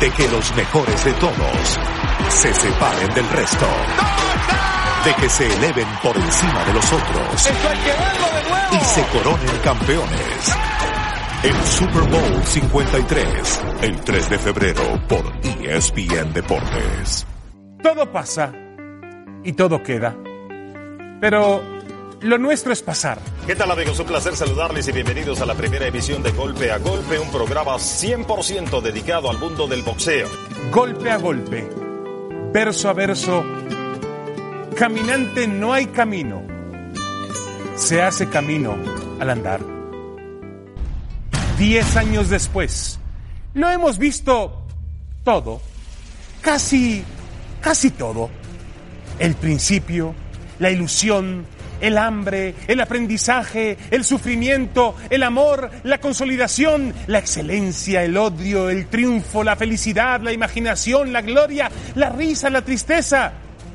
de que los mejores de todos se separen del resto. De que se eleven por encima de los otros. Y se coronen campeones. El Super Bowl 53, el 3 de febrero por ESPN Deportes. Todo pasa y todo queda. Pero lo nuestro es pasar. ¿Qué tal amigos? Un placer saludarles y bienvenidos a la primera emisión de Golpe a Golpe, un programa 100% dedicado al mundo del boxeo. Golpe a golpe, verso a verso, caminante no hay camino. Se hace camino al andar diez años después, lo hemos visto todo, casi, casi todo. El principio, la ilusión, el hambre, el aprendizaje, el sufrimiento, el amor, la consolidación, la excelencia, el odio, el triunfo, la felicidad, la imaginación, la gloria, la risa, la tristeza,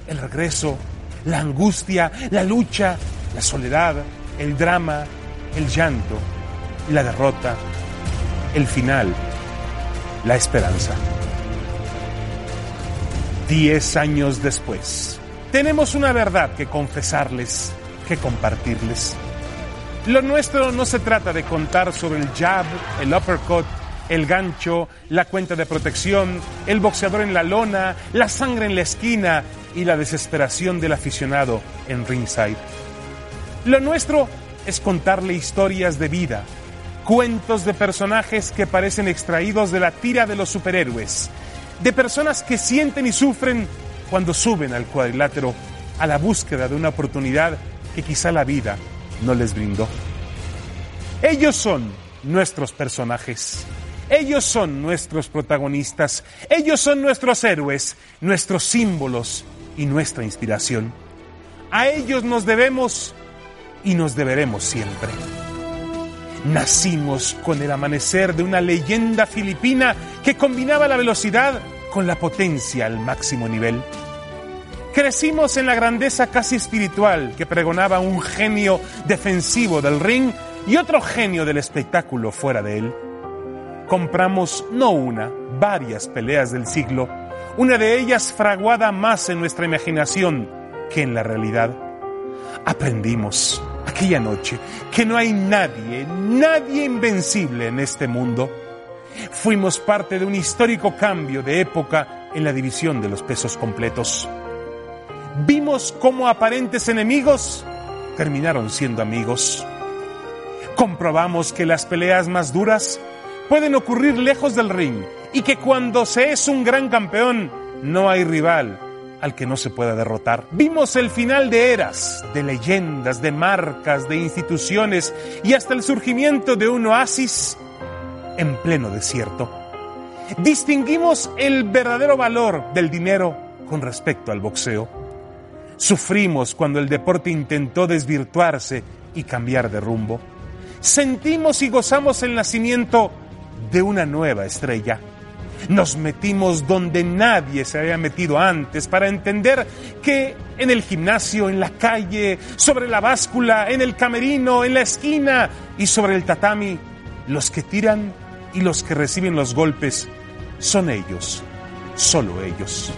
el regreso, la angustia, la lucha, la soledad, el drama, el llanto, la derrota, el final, la esperanza. Diez años después, tenemos una verdad que confesarles, que compartirles. Lo nuestro no se trata de contar sobre el jab, el uppercut, el gancho, la cuenta de protección, el boxeador en la lona, la sangre en la esquina y la desesperación del aficionado en ringside. Lo nuestro es contarle historias de vida, cuentos de personajes que parecen extraídos de la tira de los superhéroes, de personas que sienten y sufren cuando suben al cuadrilátero a la búsqueda de una oportunidad que quizá la vida no les brindó. Ellos son nuestros personajes. Ellos son nuestros protagonistas. Ellos son nuestros héroes, nuestros símbolos y nuestra inspiración. A ellos nos debemos y nos deberemos siempre. Nacimos con el amanecer de una leyenda filipina que combinaba la velocidad con la potencia al máximo nivel. Crecimos en la grandeza casi espiritual que pregonaba un genio defensivo del ring y otro genio del espectáculo fuera de él. Compramos no una, varias peleas del siglo, una de ellas fraguada más en nuestra imaginación que en la realidad. Aprendimos aquella noche que no hay nadie, nadie invencible en este mundo. Fuimos parte de un histórico cambio de época en la división de los pesos completos. Vimos cómo aparentes enemigos terminaron siendo amigos. Comprobamos que las peleas más duras pueden ocurrir lejos del ring y que cuando se es un gran campeón no hay rival al que no se pueda derrotar. Vimos el final de eras, de leyendas, de marcas, de instituciones y hasta el surgimiento de un oasis en pleno desierto. Distinguimos el verdadero valor del dinero con respecto al boxeo. Sufrimos cuando el deporte intentó desvirtuarse y cambiar de rumbo. Sentimos y gozamos el nacimiento de una nueva estrella nos metimos donde nadie se había metido antes para entender que en el gimnasio, en la calle, sobre la báscula, en el camerino, en la esquina y sobre el tatami, los que tiran y los que reciben los golpes son ellos, solo ellos.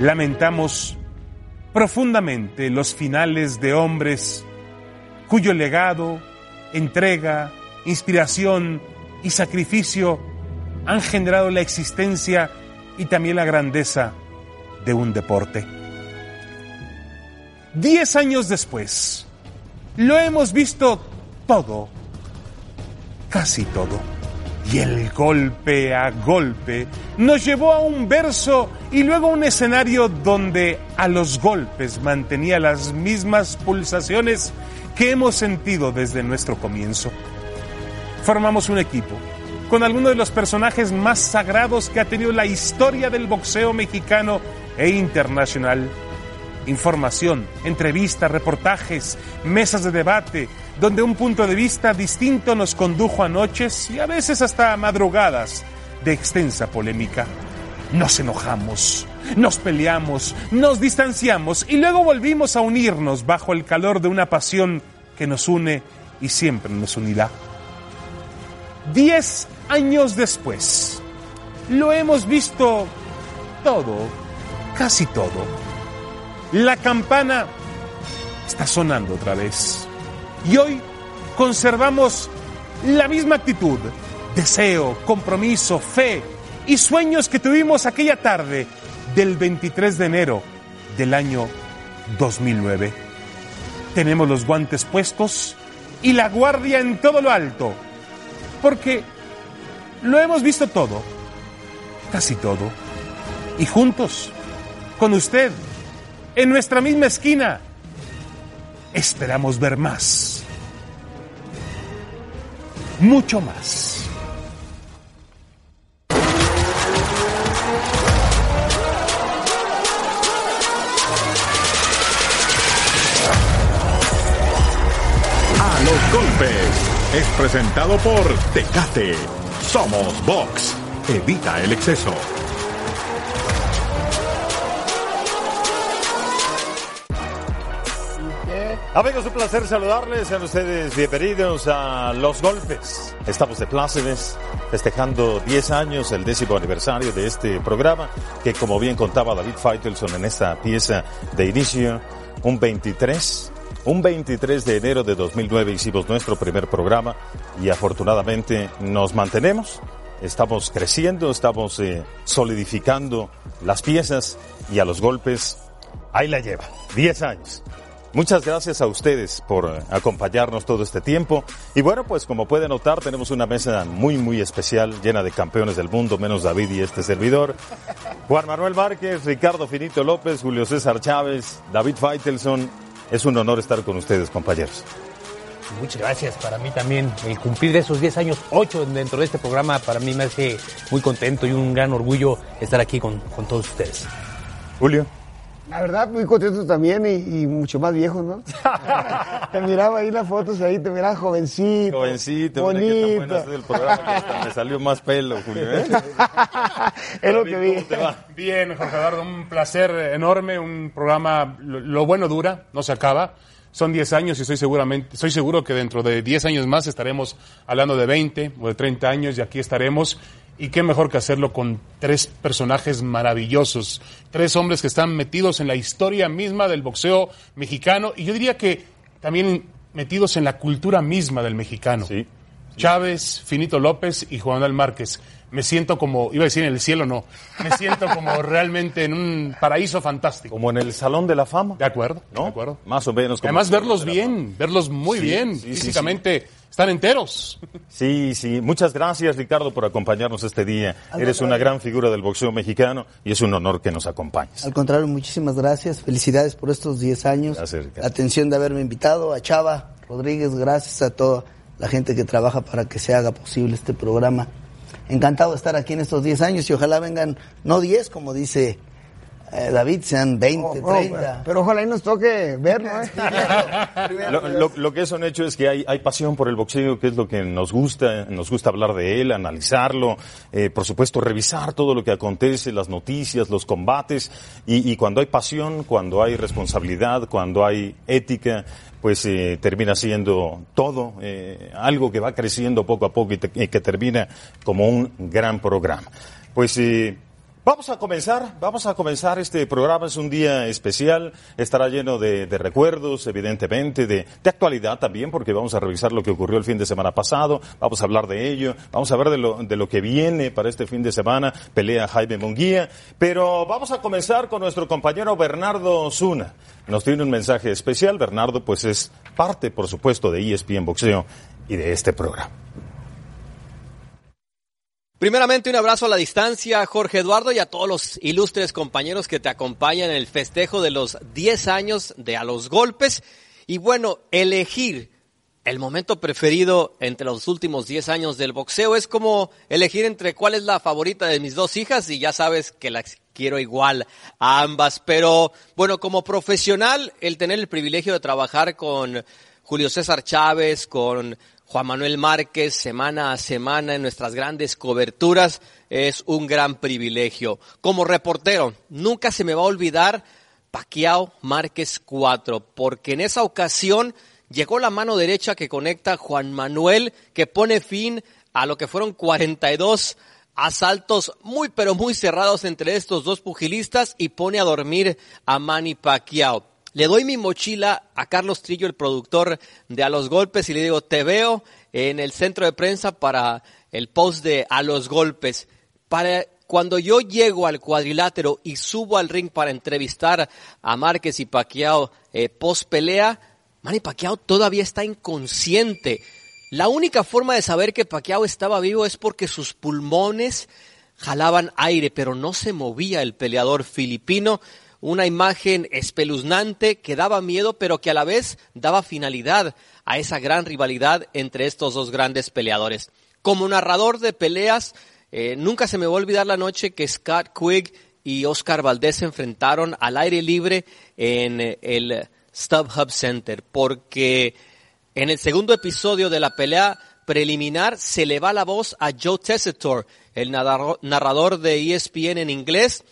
Lamentamos profundamente los finales de hombres cuyo legado, entrega, inspiración y sacrificio han generado la existencia y también la grandeza de un deporte. Diez años después, lo hemos visto todo, casi todo. Y el golpe a golpe nos llevó a un verso y luego a un escenario donde a los golpes mantenía las mismas pulsaciones que hemos sentido desde nuestro comienzo. Formamos un equipo con algunos de los personajes más sagrados que ha tenido la historia del boxeo mexicano e internacional. Información, entrevistas, reportajes, mesas de debate, donde un punto de vista distinto nos condujo a noches y a veces hasta madrugadas de extensa polémica. Nos enojamos, nos peleamos, nos distanciamos y luego volvimos a unirnos bajo el calor de una pasión que nos une y siempre nos unirá. Diez años después, lo hemos visto todo, casi todo. La campana está sonando otra vez. Y hoy conservamos la misma actitud, deseo, compromiso, fe y sueños que tuvimos aquella tarde del 23 de enero del año 2009. Tenemos los guantes puestos y la guardia en todo lo alto, porque lo hemos visto todo, casi todo, y juntos, con usted, en nuestra misma esquina, esperamos ver más, mucho más. A los golpes es presentado por Tecate. Somos Box. Evita el exceso. Amigos, un placer saludarles. Sean ustedes bienvenidos a Los Golpes. Estamos de plácemes festejando 10 años, el décimo aniversario de este programa, que como bien contaba David Feitelson en esta pieza de inicio, un 23, un 23 de enero de 2009 hicimos nuestro primer programa y afortunadamente nos mantenemos. Estamos creciendo, estamos eh, solidificando las piezas y a los golpes, ahí la lleva, 10 años. Muchas gracias a ustedes por acompañarnos todo este tiempo. Y bueno, pues como pueden notar, tenemos una mesa muy, muy especial, llena de campeones del mundo, menos David y este servidor. Juan Manuel Márquez, Ricardo Finito López, Julio César Chávez, David Feitelson. Es un honor estar con ustedes, compañeros. Muchas gracias. Para mí también el cumplir esos 10 años, 8 dentro de este programa, para mí me hace muy contento y un gran orgullo estar aquí con, con todos ustedes. Julio. La verdad, muy contento también y, y mucho más viejo, ¿no? te miraba ahí las fotos, ahí te miraba jovencito. Jovencito, mira qué tan bueno es el programa que hasta me salió más pelo, Julio. ¿eh? es lo que vi. ¿cómo te va? Bien, Jorge Eduardo, un placer enorme, un programa, lo, lo bueno dura, no se acaba. Son 10 años y estoy, seguramente, estoy seguro que dentro de 10 años más estaremos hablando de 20 o de 30 años y aquí estaremos. Y qué mejor que hacerlo con tres personajes maravillosos, tres hombres que están metidos en la historia misma del boxeo mexicano y yo diría que también metidos en la cultura misma del mexicano. Sí. Chávez, Finito López y Juan Manuel Márquez. Me siento como, iba a decir en el cielo, no. Me siento como realmente en un paraíso fantástico. Como en el Salón de la Fama. De acuerdo, ¿No? de acuerdo. Más o menos. como Además, verlos bien, verlos muy Sí, bien. Físicamente están enteros. Sí, sí. Muchas gracias, Ricardo, por acompañarnos este día. Eres una gran figura del boxeo mexicano y es un honor que nos acompañes. Al contrario, muchísimas gracias. Felicidades por estos 10 años. Gracias, Ricardo. La atención de haberme invitado. A Chava Rodríguez, gracias a toda la gente que trabaja para que se haga posible este programa. Encantado de estar aquí en estos 10 años y ojalá vengan, no 10, como dice eh, David, sean 20, 30. Pero ojalá y nos toque verlo, ¿eh? Lo, lo- lo que es un hecho es que hay, hay pasión por el boxeo, que es lo que nos gusta, nos gusta hablar de él, analizarlo, eh, por supuesto revisar todo lo que acontece, las noticias, los combates, y, y cuando hay pasión, cuando hay responsabilidad, cuando hay ética, pues eh, termina siendo todo eh, algo que va creciendo poco a poco y, te- y que termina como un gran programa. Pues eh, Vamos a comenzar, vamos a comenzar este programa, es un día especial, estará lleno de, recuerdos, evidentemente, de, actualidad también, porque vamos a revisar lo que ocurrió el fin de semana pasado, vamos a hablar de ello, vamos a ver de lo, que viene para este fin de semana, pelea Jaime Munguía, pero vamos a comenzar con nuestro compañero Bernardo Zuna. Nos tiene un mensaje especial, Bernardo pues es parte, por supuesto, de ESPN Boxeo y de este programa. Primeramente un abrazo a la distancia, Jorge Eduardo, y a todos los ilustres compañeros que te acompañan en el festejo de los 10 años de A los Golpes. Y bueno, elegir el momento preferido entre los últimos 10 años del boxeo es como elegir entre cuál es la favorita de mis dos hijas y ya sabes que las quiero igual a ambas. Pero bueno, como profesional, el tener el privilegio de trabajar con Julio César Chávez, con Juan Manuel Márquez semana a semana en nuestras grandes coberturas es un gran privilegio. Como reportero, nunca se me va a olvidar Paquiao Márquez 4, porque en esa ocasión llegó la mano derecha que conecta Juan Manuel, que pone fin a lo que fueron 42 asaltos muy pero muy cerrados entre estos dos pugilistas y pone a dormir a Manny Pacquiao. Le doy mi mochila a Carlos Trillo, el productor de A los Golpes, y le digo, te veo en el centro de prensa para el post de A los Golpes. Para cuando yo llego al cuadrilátero y subo al ring para entrevistar a Márquez y Pacquiao eh, post pelea, Manny Pacquiao todavía está inconsciente. La única forma de saber que Pacquiao estaba vivo es porque sus pulmones jalaban aire, pero no se movía el peleador filipino. Una imagen espeluznante que daba miedo, pero que a la vez daba finalidad a esa gran rivalidad entre estos dos grandes peleadores. Como narrador de peleas, eh, nunca se me va a olvidar la noche que Scott Quigg y Oscar Valdés se enfrentaron al aire libre en el StubHub Center, porque en el segundo episodio de la pelea preliminar se le va la voz a Joe Tessitore, el narrador de ESPN en inglés,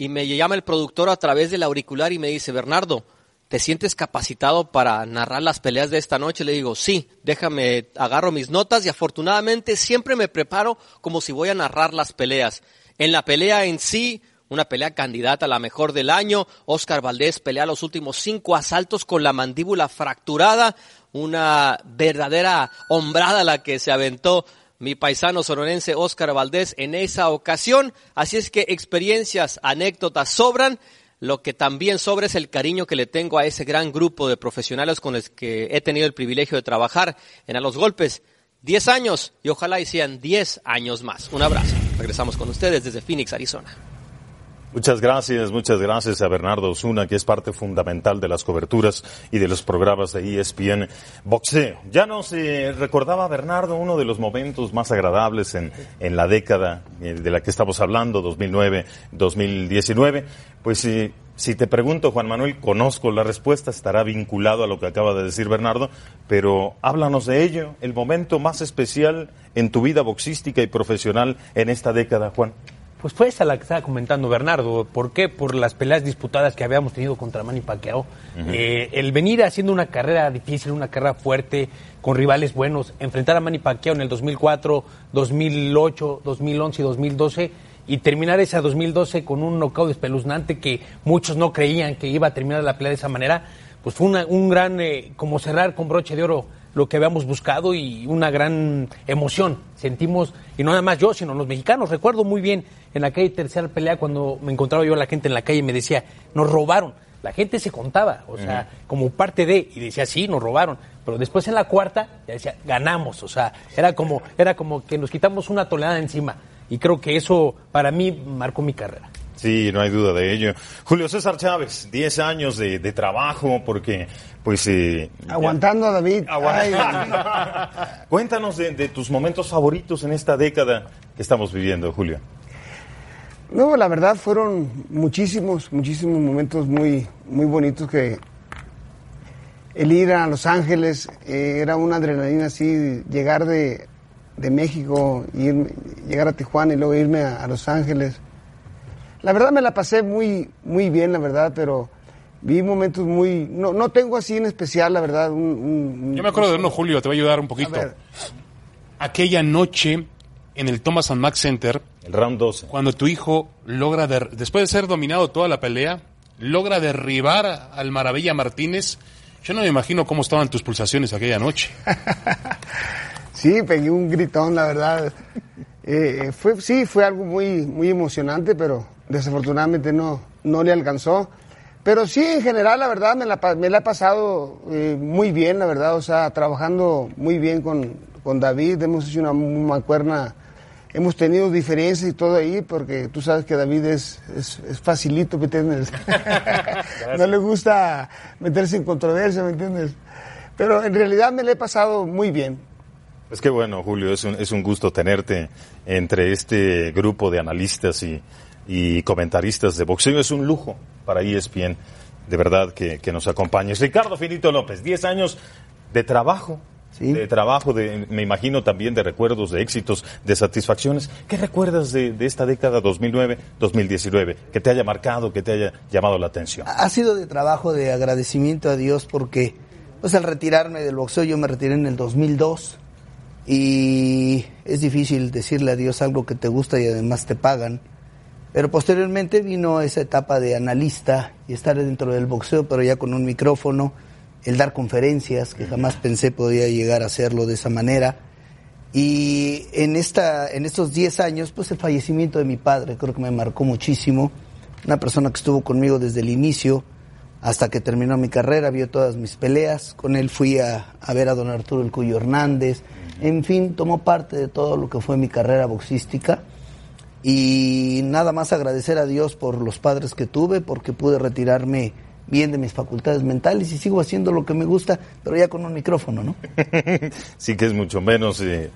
y me llama el productor a través del auricular y me dice, Bernardo, ¿te sientes capacitado para narrar las peleas de esta noche? Le digo, sí, déjame, agarro mis notas y afortunadamente siempre me preparo como si voy a narrar las peleas. En la pelea en sí, una pelea candidata a la mejor del año. Oscar Valdés pelea los últimos cinco asaltos con la mandíbula fracturada. Una verdadera hombrada la que se aventó mi paisano sonorense Oscar Valdés en esa ocasión. Así es que experiencias, anécdotas sobran. Lo que también sobra es el cariño que le tengo a ese gran grupo de profesionales con los que he tenido el privilegio de trabajar en A los Golpes. Diez años y ojalá y sean diez años más. Un abrazo. Regresamos con ustedes desde Phoenix, Arizona. Muchas gracias, muchas gracias a Bernardo Osuna, que es parte fundamental de las coberturas y de los programas de ESPN Boxeo. Ya nos recordaba Bernardo uno de los momentos más agradables en, en la década eh, de la que estamos hablando, 2009-2019. Pues si te pregunto, Juan Manuel, conozco la respuesta, estará vinculado a lo que acaba de decir Bernardo, pero háblanos de ello, el momento más especial en tu vida boxística y profesional en esta década, Juan. Pues fue esa la que estaba comentando Bernardo. ¿Por qué? Por las peleas disputadas que habíamos tenido contra Manny Pacquiao. Eh, el venir haciendo una carrera difícil, una carrera fuerte, con rivales buenos, enfrentar a Manny Pacquiao en el 2004, 2008, 2011 y 2012 y terminar esa 2012 con un knockout espeluznante que muchos no creían que iba a terminar la pelea de esa manera, pues fue un gran, eh, como cerrar con broche de oro lo que habíamos buscado y una gran emoción. Sentimos, y no nada más yo, sino los mexicanos. Recuerdo muy bien en la calle tercera pelea cuando me encontraba yo a la gente en la calle y me decía, nos robaron. La gente se contaba, o sea, como parte de, y decía, sí, nos robaron. Pero después en la cuarta, ya decía, ganamos, o sea, era como, era como que nos quitamos una tonelada encima. Y creo que eso para mí marcó mi carrera. Sí, no hay duda de ello. Julio César Chávez, 10 años de, trabajo, porque, pues... Eh, Aguantando a David. Cuéntanos de, de, tus momentos favoritos en esta década que estamos viviendo, Julio. No, la verdad fueron muchísimos, muchísimos momentos muy, muy bonitos que el ir a Los Ángeles eh, era una adrenalina así, llegar de, de México, ir, llegar a Tijuana y luego irme a Los Ángeles la verdad me la pasé muy, muy bien, la verdad, pero vi momentos muy... No, no tengo así en especial, la verdad. Un, Yo me acuerdo de uno, Julio, te voy a ayudar un poquito. Aquella noche en el Thomas and Mack Center. El round 12. Cuando tu hijo logra, después de ser dominado toda la pelea, logra derribar al Maravilla Martínez. Yo no me imagino cómo estaban tus pulsaciones aquella noche. sí, pegué un gritón, la verdad. Eh, fue, sí, fue algo muy, muy emocionante, pero desafortunadamente no, no le alcanzó. Pero sí, en general, la verdad, me la, me la he pasado eh, muy bien, la verdad, o sea, trabajando muy bien con, con David, hemos hecho una mancuerna, hemos tenido diferencias y todo ahí, porque tú sabes que David es, es, facilito, ¿me entiendes? no le gusta meterse en controversia, ¿me entiendes? Pero en realidad me la he pasado muy bien. Es que bueno, Julio, es un, es un gusto tenerte entre este grupo de analistas y, y comentaristas de boxeo. Es un lujo para ESPN, de verdad, que, nos acompañes. Ricardo Finito López, 10 años de trabajo. De trabajo, de, me imagino también de recuerdos, de éxitos, de satisfacciones. ¿Qué recuerdas de, esta década 2009-2019 que te haya marcado, que te haya llamado la atención? Ha sido de trabajo, de agradecimiento a Dios porque, pues al retirarme del boxeo, yo me retiré en el 2002 y es difícil decirle a Dios algo que te gusta y además te pagan. Pero posteriormente vino esa etapa de analista y estar dentro del boxeo, pero ya con un micrófono, el dar conferencias, que jamás pensé podía llegar a hacerlo de esa manera. Y en, esta, en estos 10 años, pues el fallecimiento de mi padre creo que me marcó muchísimo. Una persona que estuvo conmigo desde el inicio hasta que terminó mi carrera, vio todas mis peleas. Con él fui a, a ver a don Arturo El Cuyo Hernández. En fin, tomó parte de todo lo que fue mi carrera boxística y nada más agradecer a Dios por los padres que tuve, porque pude retirarme bien de mis facultades mentales y sigo haciendo lo que me gusta, pero ya con un micrófono, ¿no? sí que es mucho menos eh,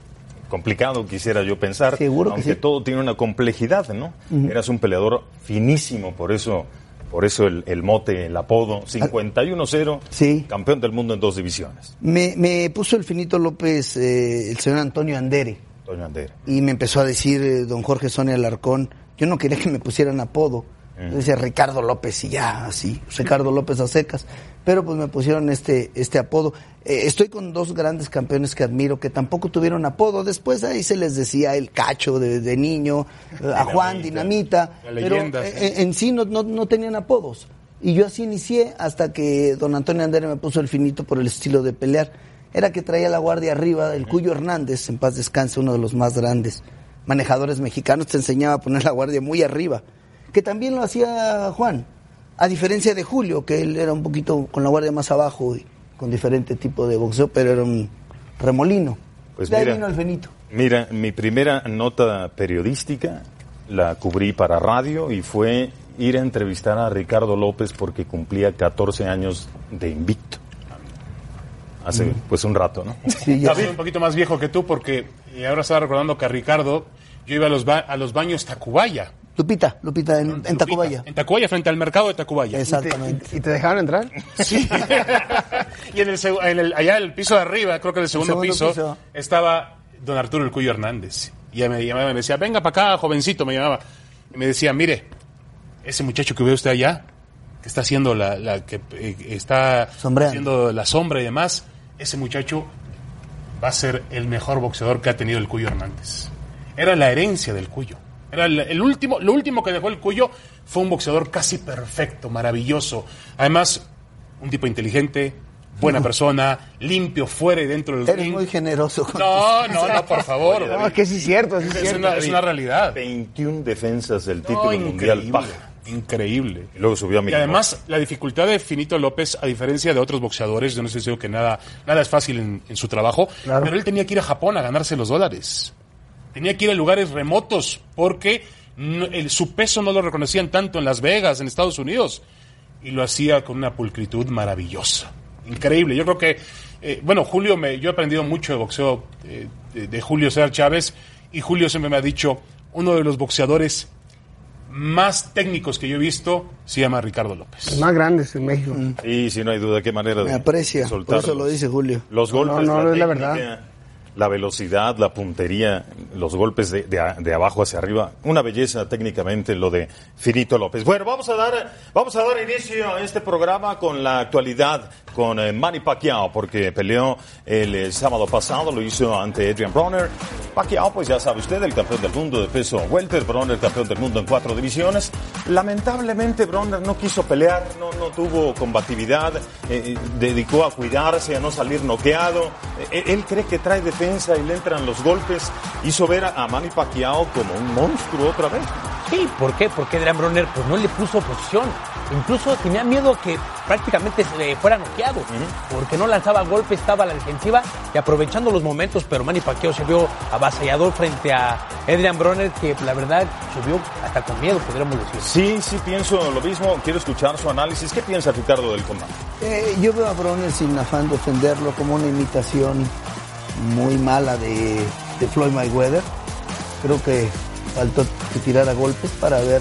complicado, quisiera yo pensar, Seguro que aunque sí. todo tiene una complejidad, ¿no? Eras un peleador finísimo, por eso por eso el, el mote, el apodo, 51-0, Sí. campeón del mundo en dos divisiones. Me, me puso el Finito López eh, el señor Antonio Andere. Y me empezó a decir eh, don Jorge Sonia Alarcón, yo no quería que me pusieran apodo. Yo decía Ricardo López y ya, así, Ricardo López a secas. Pero pues me pusieron este, este apodo. Eh, estoy con dos grandes campeones que admiro que tampoco tuvieron apodo. Después ahí se les decía el cacho de, de niño, eh, a Juan Dinamita. La leyenda, eh, sí. eh, en sí no, no, no tenían apodos. Y yo así inicié hasta que don Antonio Andere me puso el finito por el estilo de pelear. Era que traía la guardia arriba, el Cuyo Hernández, en paz descanse, uno de los más grandes manejadores mexicanos, te enseñaba a poner la guardia muy arriba. Que también lo hacía Juan, a diferencia de Julio, que él era un poquito con la guardia más abajo y con diferente tipo de boxeo, pero era un remolino. Pues de ahí mira. vino el Benito. Mira, mi primera nota periodística la cubrí para radio y fue ir a entrevistar a Ricardo López porque cumplía 14 años de invicto. Hace pues un rato, ¿no? Sí, David, un poquito más viejo que tú, porque eh, ahora estaba recordando que a Ricardo, yo iba a los, ba- a los baños Tacubaya. Lupita, Lupita, en, en Lupita, Tacubaya. En Tacubaya, frente al mercado de Tacubaya. Exactamente. ¿Y te dejaron entrar? Sí. y en el, en el- allá en el piso de arriba, creo que en el segundo, segundo piso, piso. estaba don Arturo el Cuyo Hernández. Y ya me llamaba y me decía, venga para acá, jovencito, me llamaba. Y me decía, mire, ese muchacho que ve usted allá, que está haciendo la, la- que eh, está Sombreando. haciendo la sombra y demás, ese muchacho va a ser el mejor boxeador que ha tenido el Cuyo Hernández. Era la herencia del Cuyo. Era el, el último, lo último que dejó el Cuyo fue un boxeador casi perfecto, maravilloso. Además, un tipo inteligente, buena persona, limpio fuera y dentro del Eres ring. muy generoso. con No, no, no, por favor. No, que sí es cierto, sí es es, cierto. una, es una realidad. 21 defensas del título No, mundial increíble, paja. Increíble. Y luego subió a mi Y además, la dificultad de Finito López, a diferencia de otros boxeadores, yo no sé si digo que nada, nada es fácil en, en su trabajo, Claro. pero él tenía que ir a Japón a ganarse los dólares. Tenía que ir a lugares remotos porque no- el- su peso no lo reconocían tanto en Las Vegas, en Estados Unidos. Y lo hacía con una pulcritud maravillosa. Increíble. Yo creo que, eh, bueno, Julio, me, yo he aprendido mucho de boxeo eh, de, de Julio César Chávez y Julio siempre me ha dicho, uno de los boxeadores más técnicos que yo he visto se llama Ricardo López. Los más grandes en México. Y si no hay duda, qué manera de Me aprecia, de por soltarlos. eso lo dice Julio. Los golpes, no, no, es la técnica, verdad. la velocidad, la puntería, los golpes de, de a- de abajo hacia arriba, una belleza técnicamente lo de Finito López. Bueno, vamos a dar, vamos a dar inicio a este programa con la actualidad con eh, Manny Pacquiao, porque peleó el, eh, sábado pasado, lo hizo ante Adrian Bronner. Pacquiao, pues ya sabe usted, el campeón del mundo de peso welter, Bronner campeón del mundo en cuatro divisiones. Lamentablemente Bronner no quiso pelear, no, no tuvo combatividad, eh, eh, dedicó a cuidarse, a no salir noqueado. Eh, él cree que trae defensa y le entran los golpes. Hizo ver a, a Manny Pacquiao como un monstruo otra vez. Sí, ¿por qué? Porque Adrian Bronner pues no le puso posición. Incluso tenía miedo que prácticamente se fuera noqueado, porque no lanzaba golpes, estaba a la defensiva y aprovechando los momentos, pero Manny Pacquiao se vio avasallador frente a Adrian Bronner, que la verdad subió hasta con miedo, podríamos decir. Sí, sí pienso lo mismo. Quiero escuchar su análisis. ¿Qué piensa Ricardo del combate? Eh, yo veo a Bronner sin afán de ofenderlo como una imitación muy mala de, de Floyd Mayweather. Creo que faltó que tirara golpes para ver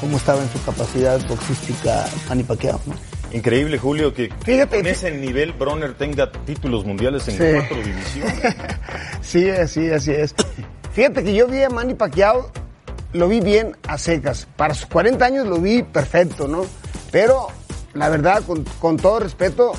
cómo estaba en su capacidad boxística Manny Pacquiao. ¿no? Increíble, Julio, que Fíjate, en ese nivel Bronner tenga títulos mundiales en Sí. cuatro divisiones. Sí, así, así es. Fíjate que yo vi a Manny Pacquiao, lo vi bien a secas. Para sus 40 años lo vi perfecto, ¿no? Pero, la verdad, con, con todo respeto,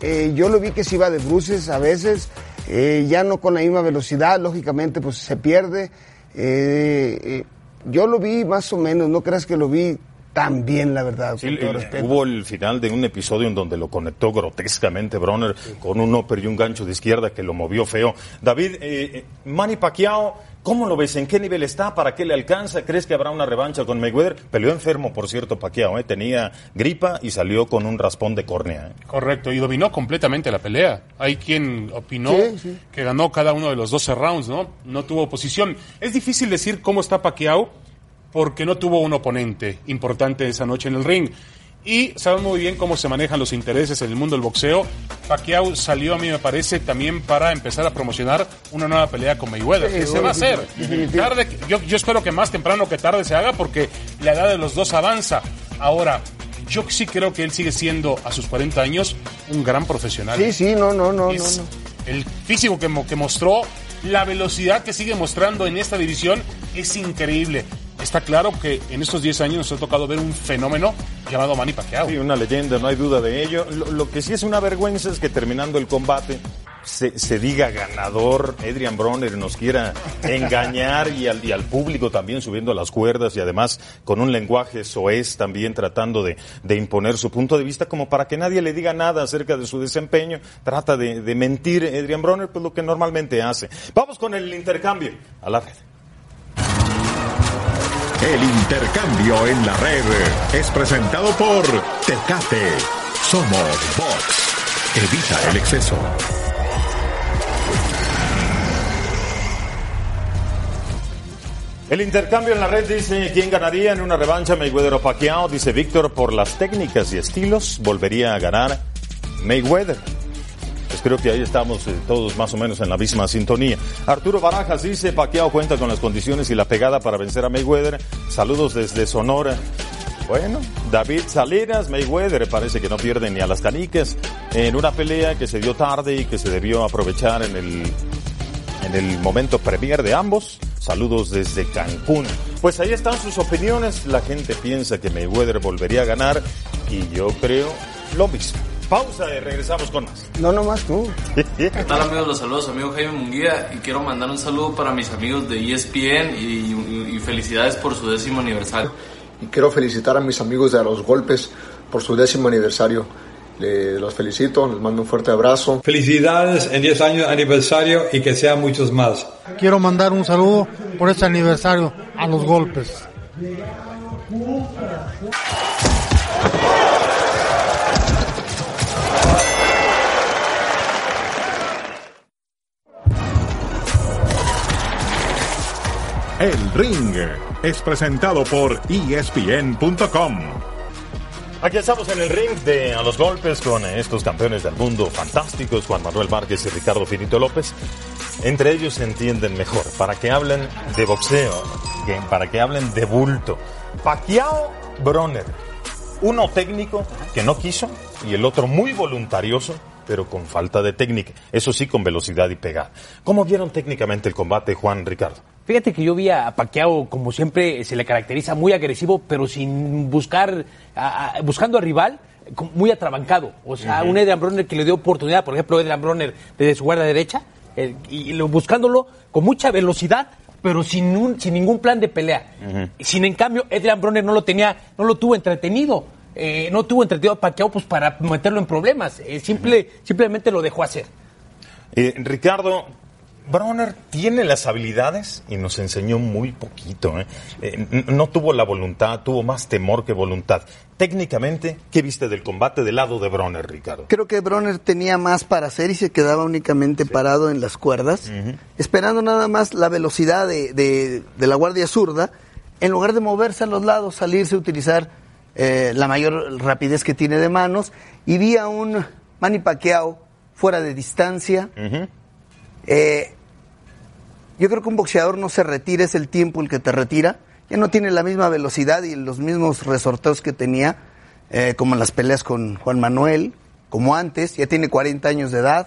eh, yo lo vi que se iba de bruces a veces. eh, ya no con la misma velocidad, lógicamente pues se pierde. Eh, eh, yo lo vi más o menos, no creas que lo vi tan bien, la verdad. Sí, hubo el final de un episodio en donde lo conectó grotescamente Bronner con un upper y un gancho de izquierda que lo movió feo. David, eh, Manny Pacquiao ¿Cómo lo ves? ¿En qué nivel está? ¿Para qué le alcanza? ¿Crees que habrá una revancha con Mayweather? Peleó enfermo, por cierto, Pacquiao. ¿eh? Tenía gripa y salió con un raspón de córnea. ¿eh? Correcto, y dominó completamente la pelea. Hay quien opinó que ganó cada uno de los 12 rounds, ¿no? No tuvo oposición. Es difícil decir cómo está Pacquiao porque no tuvo un oponente importante esa noche en el ring y sabe muy bien cómo se manejan los intereses en el mundo del boxeo. Pacquiao salió, a mí me parece, también para empezar a promocionar una nueva pelea con Mayweather. que se va a hacer. Tarde, yo, yo espero que más temprano que tarde se haga porque la edad de los dos avanza. Ahora, yo sí creo que él sigue siendo, a sus 40 años, un gran profesional. Sí, sí, no, no, no, no, El físico que, que mostró, la velocidad que sigue mostrando en esta división es increíble está claro que en estos 10 años nos ha tocado ver un fenómeno llamado Manny Pacquiao. Sí, una leyenda, no hay duda de ello. Lo, que sí es una vergüenza es que terminando el combate se, diga ganador, Adrian Bronner nos quiera engañar y al, y al público también subiendo las cuerdas y además con un lenguaje soez también tratando de, imponer su punto de vista como para que nadie le diga nada acerca de su desempeño. Trata de, de mentir Adrian Bronner, pues lo que normalmente hace. Vamos con el intercambio a la red. El intercambio en la red es presentado por Tecate. Somos Box. Evita el exceso. El intercambio en la red dice quién ganaría en una revancha Mayweather o Pacquiao. Dice Víctor por las técnicas y estilos volvería a ganar Mayweather. Creo que ahí estamos eh, todos más o menos en la misma sintonía. Arturo Barajas dice, Paquiao cuenta con las condiciones y la pegada para vencer a Mayweather. Saludos desde Sonora. Bueno, David Salinas, Mayweather parece que no pierde ni a las canicas en una pelea que se dio tarde y que se debió aprovechar en el, en el momento premier de ambos. Saludos desde Cancún. Pues ahí están sus opiniones. La gente piensa que Mayweather volvería a ganar y yo creo lo mismo. Pausa y regresamos con más. No, nomás tú. ¿Qué tal amigos? Los saludos, amigo Jaime Munguía y quiero mandar un saludo para mis amigos de ESPN y, felicidades por su décimo aniversario. Y quiero felicitar a mis amigos de A Los Golpes por su décimo aniversario. Les los felicito, les mando un fuerte abrazo. Felicidades en 10 años de aniversario y que sean muchos más. Quiero mandar un saludo por este aniversario a los golpes. El Ring es presentado por ESPN.com. Aquí estamos en el ring de A los Golpes con estos campeones del mundo fantásticos, Juan Manuel Márquez y Ricardo Finito López. Entre ellos se entienden mejor, para que hablen de boxeo, para que hablen de bulto. Pacquiao Bronner, uno técnico que no quiso y el otro muy voluntarioso pero con falta de técnica. Eso sí, con velocidad y pegada. ¿Cómo vieron técnicamente el combate, Juan Ricardo? Fíjate que yo vi a Paquiao, como siempre, se le caracteriza muy agresivo, pero sin buscar, buscando al rival, muy atrabancado. O sea, un Edrian Bronner que le dio oportunidad, por ejemplo, Edrian Bronner desde su guarda derecha, y buscándolo con mucha velocidad, pero sin, un, sin ningún plan de pelea. Sin en cambio, Edrian Bronner no lo tenía, no lo tuvo entretenido. Eh, no tuvo entretenido a Pacquiao pues, para meterlo en problemas. Eh, simple, simplemente lo dejó hacer. Eh, Ricardo, Bronner tiene las habilidades y nos enseñó muy poquito. no tuvo la voluntad, tuvo más temor que voluntad. Técnicamente, ¿qué viste del combate del lado de Bronner, Ricardo? Creo que Bronner tenía más para hacer y se quedaba únicamente parado en las cuerdas, esperando nada más la velocidad de, de, de la guardia zurda, en lugar de moverse a los lados, salirse, utilizar eh, la mayor rapidez que tiene de manos, y vi a un Manny Pacquiao fuera de distancia. Eh, yo creo que un boxeador no se retira, es el tiempo el que te retira. Ya no tiene la misma velocidad y los mismos resorteos que tenía, eh, como en las peleas con Juan Manuel, como antes, ya tiene 40 años de edad.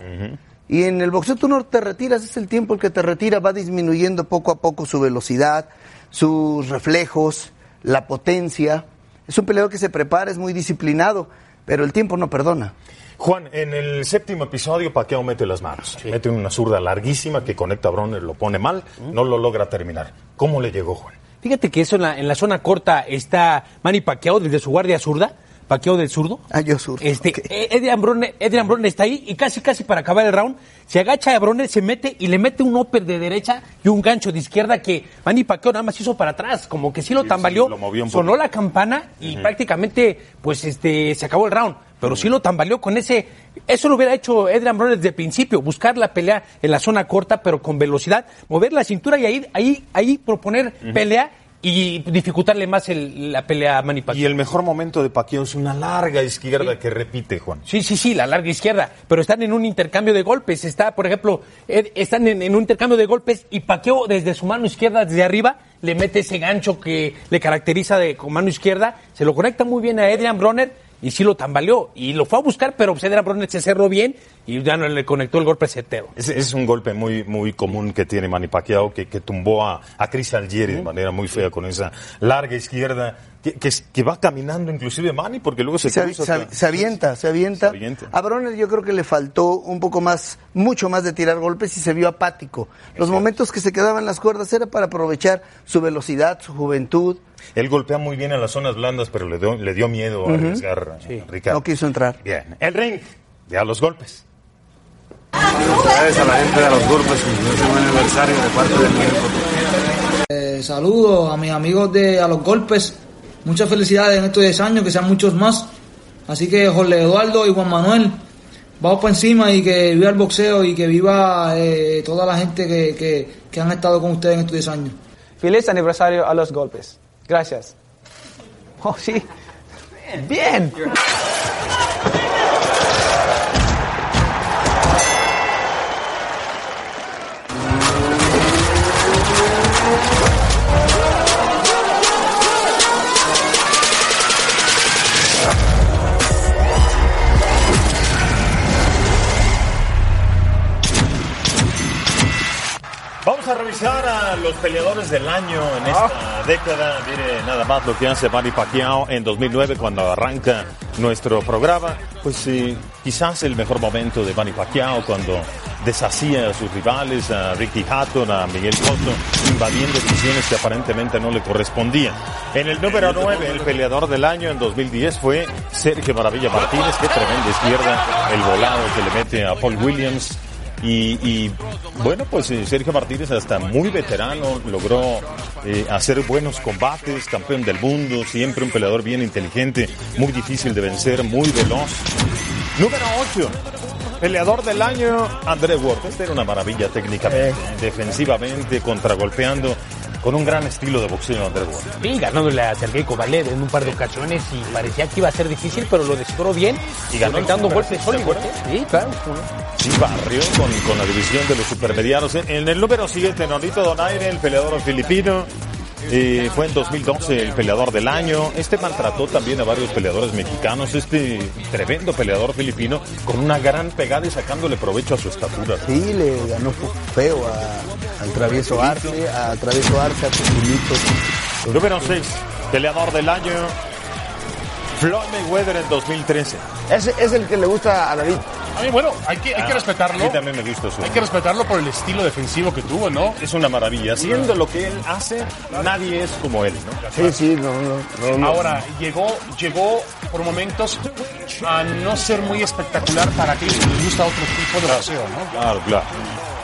Y en el boxeo tú no te retiras, es el tiempo el que te retira, va disminuyendo poco a poco su velocidad, sus reflejos, la potencia. Es un peleador que se prepara, es muy disciplinado. pero el tiempo no perdona. Juan, en el séptimo episodio, Paquiao mete las manos. Mete una zurda larguísima que conecta a Bronner, lo pone mal, no lo logra terminar. ¿Cómo le llegó, Juan? Fíjate que eso en la, en la zona corta está Manny Pacquiao desde su guardia zurda. Paqueo del zurdo. Ah, yo zurdo. Este, okay. Adrian Bronner, Adrian Bronner está ahí y casi, casi para acabar el round, se agacha a Bronner, se mete y le mete un upper de derecha y un gancho de izquierda que Manny Pacquiao nada más hizo para atrás, como que sí lo tambaleó, sí, lo movió un sonó la campana y uh -huh. prácticamente, pues, este, se acabó el round. Pero sí lo tambaleó con ese, eso lo hubiera hecho Adrian Bronner desde el principio, buscar la pelea en la zona corta, pero con velocidad, mover la cintura y ahí, ahí, ahí proponer uh -huh. pelea y dificultarle más el, la pelea a Manny Pacquiao. Y el mejor momento de Pacquiao es una larga izquierda sí. que repite, Juan. Sí, sí, sí, la larga izquierda. Pero están en un intercambio de golpes. Está, por ejemplo, están en, en un intercambio de golpes y Pacquiao desde su mano izquierda, desde arriba, le mete ese gancho que le caracteriza de con mano izquierda. Se lo conecta muy bien a Adrian Bronner y sí lo tambaleó y lo fue a buscar, pero Adrian Bronner se cerró bien y ya no le conectó el golpe certero. Es, es un golpe muy muy común que tiene Manny Pacquiao que, que tumbó a, a Chris Algieri de manera muy fea con esa larga izquierda que, que, que, va caminando inclusive Manny porque luego se se, cruza se, hasta- se avienta, se avienta. Se avienta. A Bronner yo creo que le faltó un poco más, mucho más de tirar golpes y se vio apático. Los momentos que se quedaban las cuerdas era para aprovechar su velocidad, su juventud. Él golpea muy bien en las zonas blandas, pero le dio, le dio miedo a arriesgar, Ricardo. No quiso entrar. Bien, el ring, ya los golpes. Felicidades a la gente de los golpes, es un aniversario de parte del. Eh, saludos a mis amigos de A los Golpes. Muchas felicidades en estos 10 años, que sean muchos más. Así que Jorge Eduardo y Juan Manuel, vamos por encima y que viva el boxeo y que viva eh, toda la gente que, que, que han estado con ustedes en estos 10 años. Feliz aniversario a los golpes. Gracias. Oh, sí. Bien. A revisar a los peleadores del año en esta década. Mire nada más lo que hace Manny Pacquiao en 2009 cuando arranca nuestro programa. Pues sí, quizás el mejor momento de Manny Pacquiao cuando deshacía a sus rivales, a Ricky Hatton, a Miguel Cotto, invadiendo divisiones que aparentemente no le correspondían. En el número 9, el peleador del año en 2010 fue Sergio Maravilla Martínez. Qué tremenda izquierda, el volado que le mete a Paul Williams. Y, y, bueno, pues eh, Sergio Martínez hasta muy veterano logró eh, hacer buenos combates, campeón del mundo, siempre un peleador bien inteligente, muy difícil de vencer, muy veloz. Número 8. Peleador del año, André Ward. Este era una maravilla técnicamente, defensivamente, contragolpeando, con un gran estilo de boxeo André Ward. Sí, ganándole a Sergei Kovalev en un par de ocasiones y parecía que iba a ser difícil, pero lo descifró bien Y ganó el golpes ¿te sólidos. ¿eh? Sí, claro. Sí, barrió con, con la división de los supermedianos. En el número 7, Nonito Donaire, el peleador filipino. Eh, fue en 2012 el peleador del año. Este maltrató también a varios peleadores mexicanos. Este tremendo peleador filipino con una gran pegada y sacándole provecho a su estatura. Sí, le ganó feo a- al travieso Arce, a travieso Arce, a. Número 6, peleador del año. Floyd Mayweather en 2013. Ese es el que le gusta a David. A mí, bueno, hay que, hay que Ah, respetarlo. a mí también me gusta su- Hay que respetarlo por el estilo defensivo que tuvo, ¿no? Es una maravilla. Haciendo lo que él hace, nadie es como él, ¿no? Sí, sí, no, no, no, no. Ahora, llegó, llegó por momentos a no ser muy espectacular para aquellos que les gusta otro tipo de boxeo, ¿no? Claro, claro.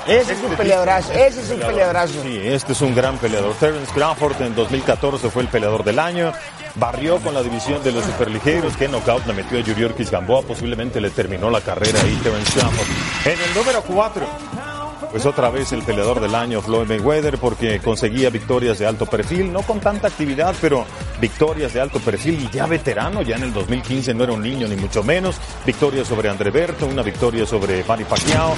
Ese es un peleadorazo, ese es un peleadorazo. Sí, este es un gran peleador. Terence Crawford en 2014 fue el peleador del año. Barrió con la división de los superligeros. Que knockout le metió a Yuriorkis Gamboa. Posiblemente le terminó la carrera ahí Terence Crawford. En el número 4. Pues otra vez el peleador del año, Floyd Mayweather, porque conseguía victorias de alto perfil, no con tanta actividad, pero victorias de alto perfil y ya veterano, ya en el 2015 no era un niño ni mucho menos, victoria sobre André Berto, una victoria sobre Manny Pacquiao.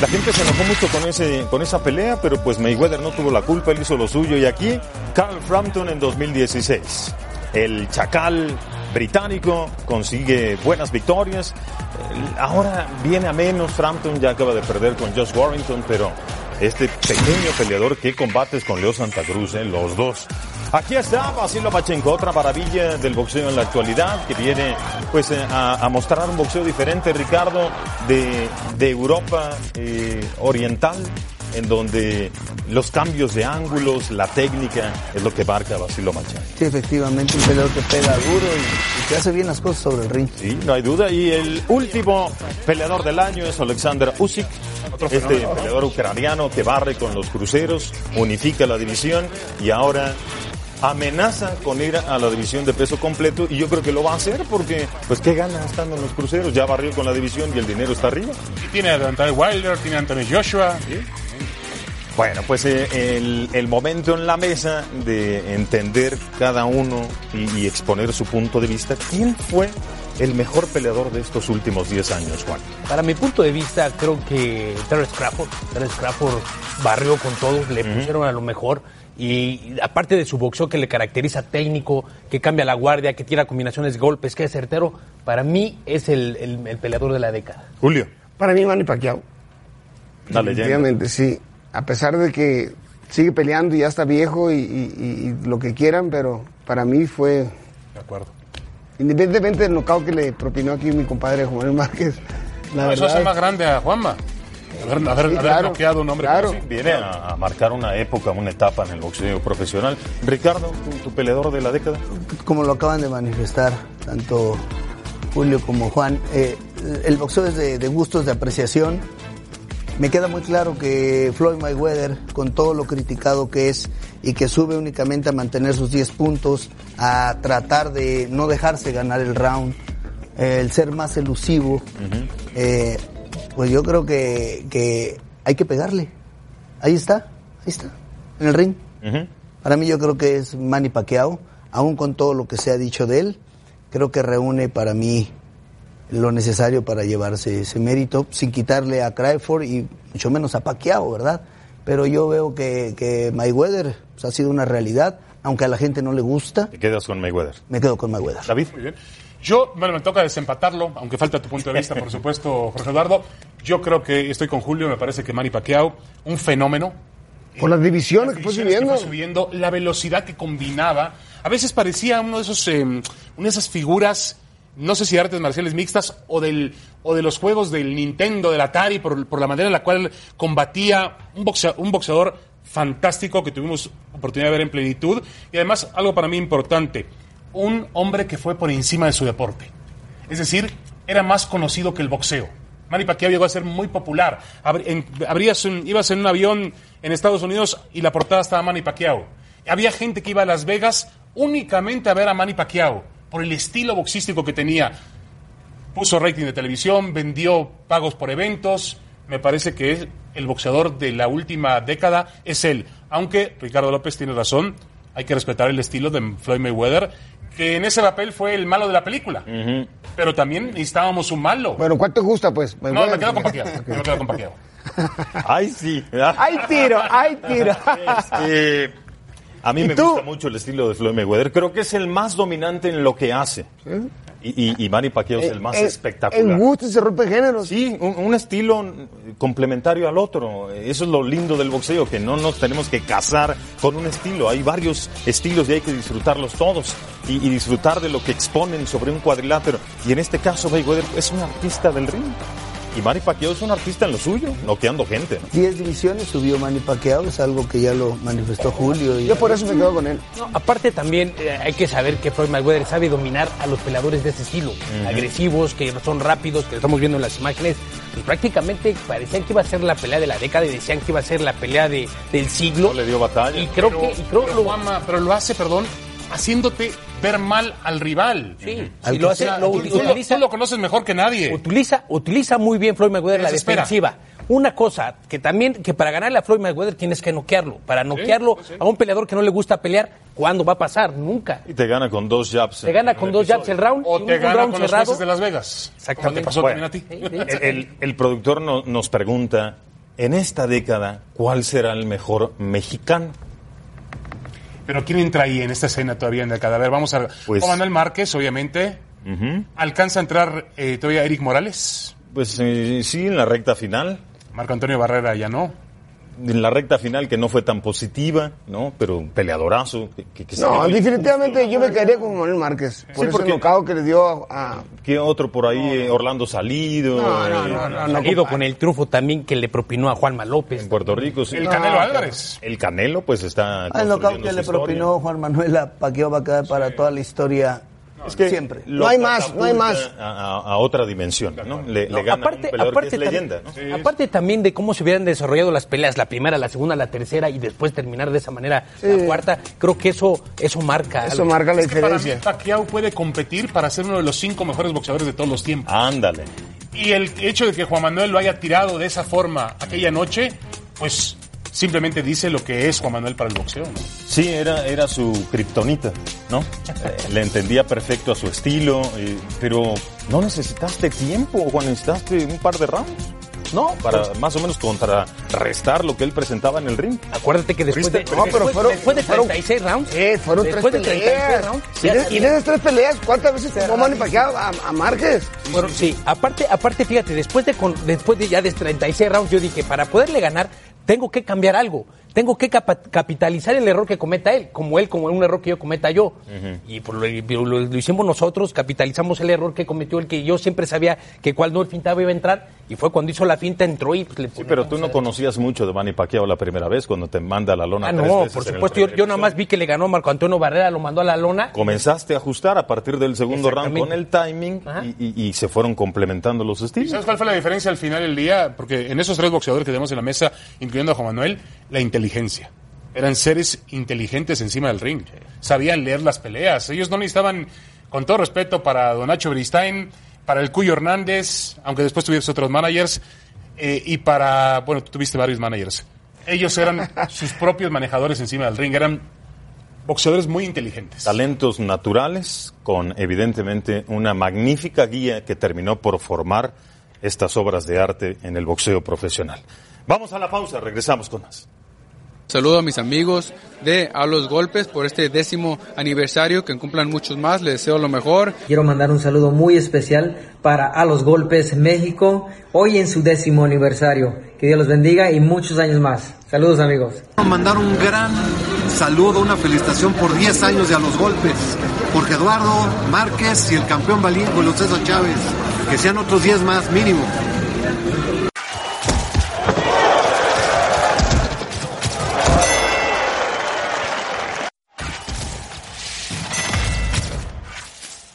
La gente se enojó mucho con, ese, con esa pelea, pero pues Mayweather no tuvo la culpa, él hizo lo suyo y aquí Carl Frampton en 2016. El chacal británico consigue buenas victorias. Ahora viene a menos. Frampton ya acaba de perder con Josh Warrington, pero este pequeño peleador que combates con Leo Santa Cruz, eh, los dos. Aquí está Vasilo Machenko, otra maravilla del boxeo en la actualidad, que viene pues eh, a, mostrar un boxeo diferente, Ricardo, de, de Europa eh, Oriental, en donde los cambios de ángulos, la técnica, es lo que marca Vasilo Machenko. Sí, efectivamente, un peleador que pega duro y, y que hace bien las cosas sobre el ring. Sí, no hay duda. Y el último peleador del año es Alexander Usyk, este peleador ucraniano que barre con los cruceros, unifica la división y ahora amenaza con ir a la división de peso completo y yo creo que lo va a hacer porque pues qué gana estando en los cruceros, ya barrió con la división y el dinero está arriba. Y tiene a Wilder, tiene a Anthony Joshua. Bueno, pues eh, el, el momento en la mesa de entender cada uno y, y exponer su punto de vista. ¿Quién fue el mejor peleador de estos últimos 10 años, Juan? Para mi punto de vista, creo que Terence Crawford, Terence Crawford barrió con todos, le pusieron a lo mejor. Y aparte de su boxeo que le caracteriza técnico, que cambia la guardia, que tira combinaciones de golpes, que es certero, para mí es el, el- el peleador de la década. Julio. Para mí, Manny Pacquiao. Leyenda. Definitivamente, sí. A pesar de que sigue peleando y ya está viejo y, y- y lo que quieran, pero para mí fue, De acuerdo. independientemente del knockout que le propinó aquí mi compadre Juan Márquez, la No, eso hace verdad, más grande a Juanma. Haber, haber, Sí, haber claro, bloqueado un hombre claro. así. Viene a, a marcar una época, una etapa en el boxeo profesional. Ricardo, tu, tu peleador de la década. como lo acaban de manifestar tanto Julio como Juan, eh, el boxeo es de, de gustos, de apreciación. Me queda muy claro que Floyd Mayweather, con todo lo criticado que es y que sube únicamente a mantener sus 10 puntos, a tratar de no dejarse ganar el round, el ser más elusivo, eh, pues yo creo que, que hay que pegarle. Ahí está, ahí está, en el ring. Para mí yo creo que es Manny Pacquiao, aún con todo lo que se ha dicho de él, creo que reúne para mí lo necesario para llevarse ese mérito, sin quitarle a Crawford y mucho menos a Pacquiao, ¿verdad? Pero yo veo que, que Mayweather pues, ha sido una realidad, aunque a la gente no le gusta, Te quedas con Mayweather. me quedo con Mayweather. David. Muy bien. Yo, bueno, me toca desempatarlo, aunque falta tu punto de vista, por supuesto, Jorge Eduardo. Yo creo que estoy con Julio, me parece que Manny Pacquiao, un fenómeno. por las divisiones que fue divisiones que subiendo. fue subiendo, la velocidad que combinaba. A veces parecía uno de esos, eh, una de esas figuras, no sé si de artes marciales mixtas o del o de los juegos del Nintendo, del Atari, por, por la manera en la cual combatía un, un boxeador fantástico que tuvimos oportunidad de ver en plenitud. Y además, algo para mí importante, un hombre que fue por encima de su deporte. Es decir, era más conocido que el boxeo. Manny Pacquiao llegó a ser muy popular. Abrías un- ibas en un avión en Estados Unidos y la portada estaba Manny Pacquiao. Había gente que iba a Las Vegas únicamente a ver a Manny Pacquiao por el estilo boxístico que tenía. Puso rating de televisión, vendió pagos por eventos. Me parece que es el boxeador de la última década es él. Aunque Ricardo López tiene razón, hay que respetar el estilo de Floyd Mayweather, que en ese papel fue el malo de la película. Pero también necesitábamos un malo. Bueno, ¿cuánto te gusta, pues? No, me quedo con Pacquiao. Me quedo con Pacquiao. Ay, sí. ¡Ay, tiro! ¡Ay, tiro! Este, a mí ¿Y me tú? gusta mucho el estilo de Floyd Mayweather. Creo que es el más dominante en lo que hace. Y, y, y Manny Pacquiao es el más Eh, espectacular. En gusto se rompe géneros. Sí, un, un estilo complementario al otro. Eso es lo lindo del boxeo, que no nos tenemos que casar con un estilo. Hay varios estilos y hay que disfrutarlos todos y, y disfrutar de lo que exponen sobre un cuadrilátero. Y en este caso, Mayweather es un artista del ring. Y Manny Pacquiao es un artista en lo suyo, noqueando gente. ¿no? 10 divisiones subió Manny Pacquiao, es algo que ya lo manifestó Julio. Y Yo por eso me quedo con él. No, aparte también eh, hay que saber que Floyd Mayweather sabe dominar a los peleadores de ese estilo, agresivos, que son rápidos, que lo estamos viendo en las imágenes. Y prácticamente parecían que iba a ser la pelea de la década y decían que iba a ser la pelea de, del siglo. No le dio batalla. Y creo pero, que, y creo pero, lo- Juanma, pero lo hace, perdón, haciéndote ver mal al rival. Sí, que lo hace, sea, lo Tú, utiliza, tú lo conoces mejor que nadie. utiliza, utiliza muy bien Floyd Mayweather la defensiva. Una cosa, que también, que para ganarle a Floyd Mayweather tienes que noquearlo. Para noquearlo sí, sí. a un peleador que no le gusta pelear, ¿cuándo va a pasar? Nunca. Y te gana con dos jabs. Te gana con dos jabs el round. O y te un gana round con los cerrado. jueces de Las Vegas. Exactamente. Como te pasó Bueno, también a ti. El, el- el productor no- nos pregunta, en esta década, ¿cuál será el mejor mexicano? Pero ¿quién entra ahí en esta escena todavía en el cadáver? Vamos a... Pues- Juan Manuel Márquez, obviamente. ¿Alcanza a entrar eh, todavía Eric Morales? Pues eh, sí, en la recta final. Marco Antonio Barrera ya no. En la recta final que no fue tan positiva, ¿no? Pero un peleadorazo. Que, que no, definitivamente yo me quedaría con Manuel Márquez. Por sí, ese knockout que le dio a... ¿Qué otro por ahí? Orlando Salido. No, no, no. no, no Salido con el trufo también que le propinó a Juanma López. En Puerto Rico, sí. El Canelo Álvarez. El Canelo, pues está... Ah, el knockout que le propinó Juan Manuel a Paqueo va a quedar para toda la historia es que siempre. No hay más, no hay más. A, a, otra dimensión, ¿no? Le, le gana aparte, un aparte que es leyenda, ¿no? Sí. Aparte también de cómo se hubieran desarrollado las peleas, la primera, la segunda, la tercera y después terminar de esa manera sí. la cuarta, creo que eso eso marca Eso algo. marca la es diferencia. Que para mí Pacquiao puede competir para ser uno de los cinco mejores boxeadores de todos los tiempos. Ándale. Y el hecho de que Juan Manuel lo haya tirado de esa forma aquella noche, pues simplemente dice lo que es Juan Manuel para el boxeo. ¿no? Sí, era, era su kriptonita, ¿no? Eh, le entendía perfecto a su estilo, eh, pero no necesitaste tiempo, Juan, necesitaste un par de rounds. No, para pues, más o menos contrarrestar lo que él presentaba en el ring. Acuérdate que después de, no, pero después, fueron, después de 36 fueron, rounds. Eh, fueron después tres de peleas. 36 rounds. Y, de, y de esas tres peleas, ¿cuántas veces tomó Manny Pacquiao a, a Márquez? Bueno, sí, aparte, aparte, fíjate, después de, con, después de ya de 36 rounds, yo dije, para poderle ganar, tengo que cambiar algo. Tengo que capitalizar el error que cometa él, como él, como un error que yo cometa yo. Uh -huh. Y por lo, lo, lo, hicimos nosotros, capitalizamos el error que cometió el que yo siempre sabía que cuando él fintaba iba a entrar, y fue cuando hizo la finta, entró y pues, le Sí, pero tú no conocías mucho de Manny Pacquiao la primera vez, cuando te manda a la lona Ah, tres no, veces por supuesto, yo, yo nada más vi que le ganó Marco Antonio Barrera, lo mandó a la lona. Comenzaste a ajustar a partir del segundo round con el timing y, y, y, se fueron complementando los estilos. ¿Sabes cuál fue la diferencia al final del día? Porque en esos tres boxeadores que tenemos en la mesa, incluyendo a Juan Manuel, la inteligencia. Eran seres inteligentes encima del ring. Sabían leer las peleas. Ellos no necesitaban, con todo respeto para Don Nacho Beristain, para el Cuyo Hernández, aunque después tuviste otros managers, eh, y para, bueno, tú tuviste varios managers. Ellos eran sus propios manejadores encima del ring. Eran boxeadores muy inteligentes. Talentos naturales con evidentemente una magnífica guía que terminó por formar estas obras de arte en el boxeo profesional. Vamos a la pausa, regresamos con más. Saludo a mis amigos de A los Golpes por este décimo aniversario, que cumplan muchos más, les deseo lo mejor. Quiero mandar un saludo muy especial para A los Golpes México, hoy en su décimo aniversario. Que Dios los bendiga y muchos años más. Saludos amigos. Mandar un gran saludo, una felicitación por 10 años de A los Golpes. Jorge Eduardo Márquez y el campeón valiente Julio César Chávez. Que sean otros 10 más mínimo.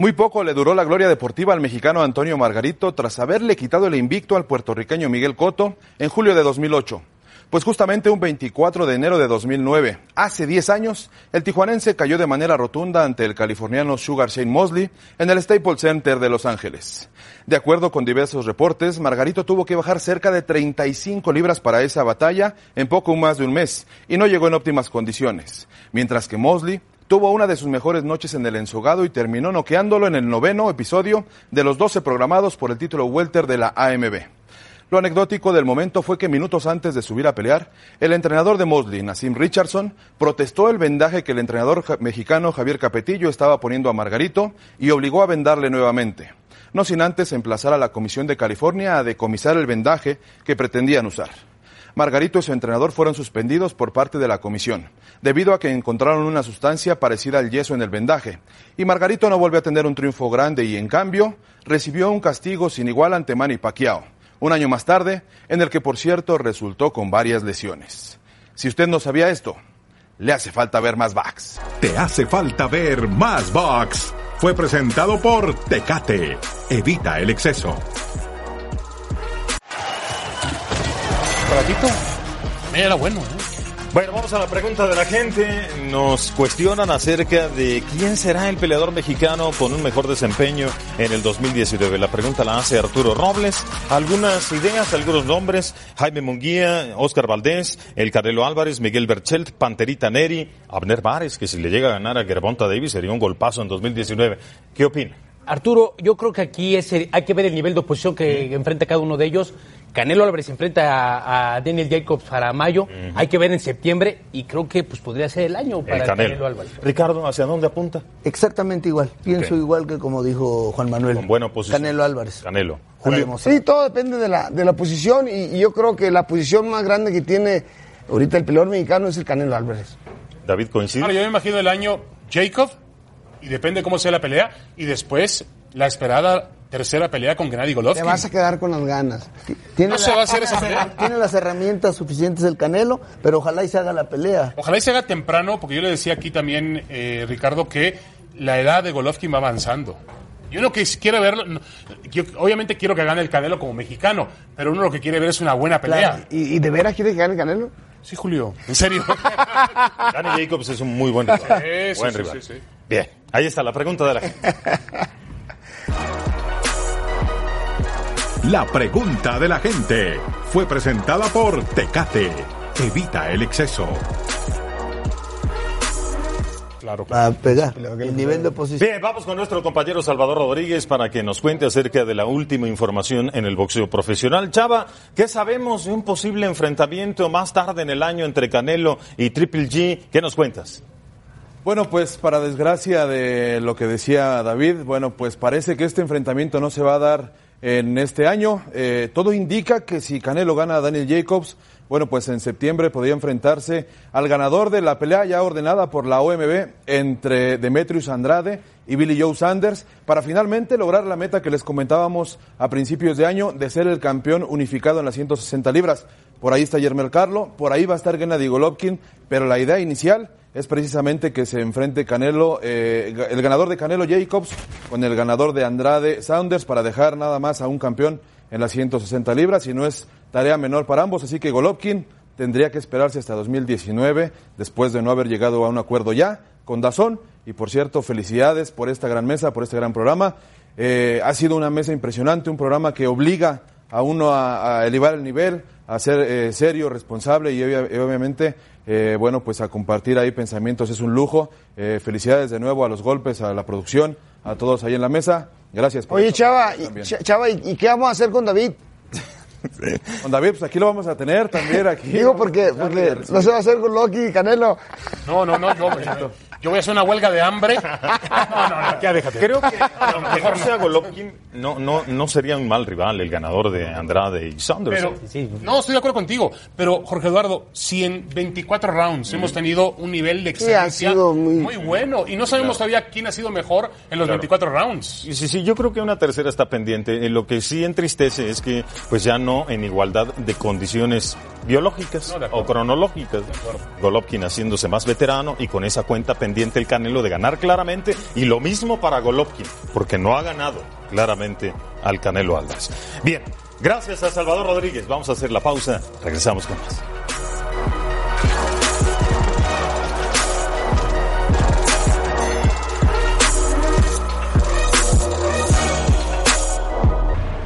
Muy poco le duró la gloria deportiva al mexicano Antonio Margarito tras haberle quitado el invicto al puertorriqueño Miguel Cotto en julio de 2008. Pues justamente un 24 de enero de 2009, hace 10 años, el tijuanense cayó de manera rotunda ante el californiano Sugar Shane Mosley en el Staples Center de Los Ángeles. De acuerdo con diversos reportes, Margarito tuvo que bajar cerca de 35 libras para esa batalla en poco más de un mes y no llegó en óptimas condiciones, mientras que Mosley tuvo una de sus mejores noches en el ensogado y terminó noqueándolo en el noveno episodio de los 12 programados por el título welter de la AMB. Lo anecdótico del momento fue que minutos antes de subir a pelear, el entrenador de Mosley, Nassim Richardson, protestó el vendaje que el entrenador mexicano Javier Capetillo estaba poniendo a Margarito y obligó a vendarle nuevamente, no sin antes emplazar a la Comisión de California a decomisar el vendaje que pretendían usar. Margarito y su entrenador fueron suspendidos por parte de la comisión, debido a que encontraron una sustancia parecida al yeso en el vendaje, y Margarito no volvió a tener un triunfo grande y, en cambio, recibió un castigo sin igual ante Manny Pacquiao, un año más tarde, en el que, por cierto, resultó con varias lesiones. Si usted no sabía esto, le hace falta ver más box. Te hace falta ver más box. Fue presentado por Tecate. Evita el exceso. Chocolatito. Era bueno, ¿eh? Bueno, vamos a la pregunta de la gente. Nos cuestionan acerca de quién será el peleador mexicano con un mejor desempeño en el 2019. La pregunta la hace Arturo Robles. Algunas ideas, algunos nombres. Jaime Munguía, Oscar Valdés, El Carrelo Álvarez, Miguel Berchelt, Panterita Neri, Abner Vares, que si le llega a ganar a Gervonta Davis sería un golpazo en 2019. ¿Qué opina? Arturo, yo creo que aquí es, hay que ver el nivel de oposición que enfrenta cada uno de ellos. Canelo Álvarez enfrenta a, a, Daniel Jacobs para mayo, uh -huh. hay que ver en septiembre y creo que pues podría ser el año para el Canelo. Canelo. Álvarez. Ricardo, ¿hacia dónde apunta? Exactamente igual, pienso okay. igual que como dijo Juan Manuel. Con buena posición. Canelo Álvarez. Canelo. Julio. Sí, todo depende de la, de la posición y, y, yo creo que la posición más grande que tiene ahorita el peleador mexicano es el Canelo Álvarez. David coincide. Ahora, yo me imagino el año Jacob, y depende cómo sea la pelea, y después la esperada tercera pelea con Gennady Te Golovkin. vas a quedar con las ganas. No se va a hacer esa pelea. Tiene las herramientas suficientes el Canelo, pero ojalá y se haga la pelea. Ojalá y se haga temprano, porque yo le decía aquí también, eh, Ricardo, que la edad de Golovkin va avanzando. Yo lo que quiero ver, no, yo obviamente quiero que gane el Canelo como mexicano, pero uno lo que quiere ver es una buena pelea. Claro, ¿Y, y de veras quiere que gane el Canelo? Sí, Julio, en serio. Danny Jacobs es un muy buen rival. Sí, sí, buen sí, rival. sí, sí. Bien, ahí está la pregunta de la gente. La pregunta de la gente fue presentada por Tecate. Evita el exceso. Claro. A pegar. El nivel de oposición. Bien, vamos con nuestro compañero Salvador Rodríguez para que nos cuente acerca de la última información en el boxeo profesional. Chava, ¿qué sabemos de un posible enfrentamiento más tarde en el año entre Canelo y Triple G? ¿Qué nos cuentas? Bueno, pues para desgracia de lo que decía David, bueno, pues parece que este enfrentamiento no se va a dar en este año. Eh, todo indica que si Canelo gana a Daniel Jacobs, bueno, pues en septiembre podría enfrentarse al ganador de la pelea ya ordenada por la OMB entre Demetrius Andrade y Billy Joe Sanders para finalmente lograr la meta que les comentábamos a principios de año de ser el campeón unificado en las 160 libras. Por ahí está Yermel Carlo, por ahí va a estar Gennady Golovkin, pero la idea inicial es precisamente que se enfrente Canelo, eh, el ganador de Canelo Jacobs con el ganador de Andrade Saunders para dejar nada más a un campeón en las 160 libras y no es tarea menor para ambos, así que Golovkin tendría que esperarse hasta 2019 después de no haber llegado a un acuerdo ya con Dazón y por cierto felicidades por esta gran mesa, por este gran programa. Eh, ha sido una mesa impresionante, un programa que obliga a uno a, a elevar el nivel, a ser eh, serio, responsable y, obvia- y obviamente, eh, bueno, pues a compartir ahí pensamientos es un lujo. Eh, felicidades de nuevo a los golpes, a la producción, a todos ahí en la mesa. Gracias. por Oye. Chava, y, También. Ch- Chava, ¿y, qué vamos a hacer con David? Con David, pues aquí lo vamos a tener también. Aquí. Digo porque, porque no se va a hacer con Loki y Canelo. No, no, no, yo, yo voy a hacer una huelga de hambre. No, no, no, ya déjate. Creo que aunque no sea Golovkin, no, no, no sería un mal rival el ganador de Andrade y Saunders. Pero, no, estoy de acuerdo contigo. Pero, Jorge Eduardo, si en 24 rounds hemos tenido un nivel de Sí, ha excelencia sido muy... muy- bueno y no sabemos todavía quién ha sido mejor en los Claro. 24 rounds. Sí, sí, sí, yo creo que una tercera está pendiente. Eh, Lo que sí entristece es que, pues ya no en igualdad de condiciones biológicas No, de acuerdo. o cronológicas. Golovkin haciéndose más veterano y con esa cuenta pendiente el Canelo de ganar claramente. Y lo mismo para Golovkin, porque no ha ganado claramente al Canelo Álvarez. Bien, gracias a Salvador Rodríguez. Vamos a hacer la pausa. Regresamos con más.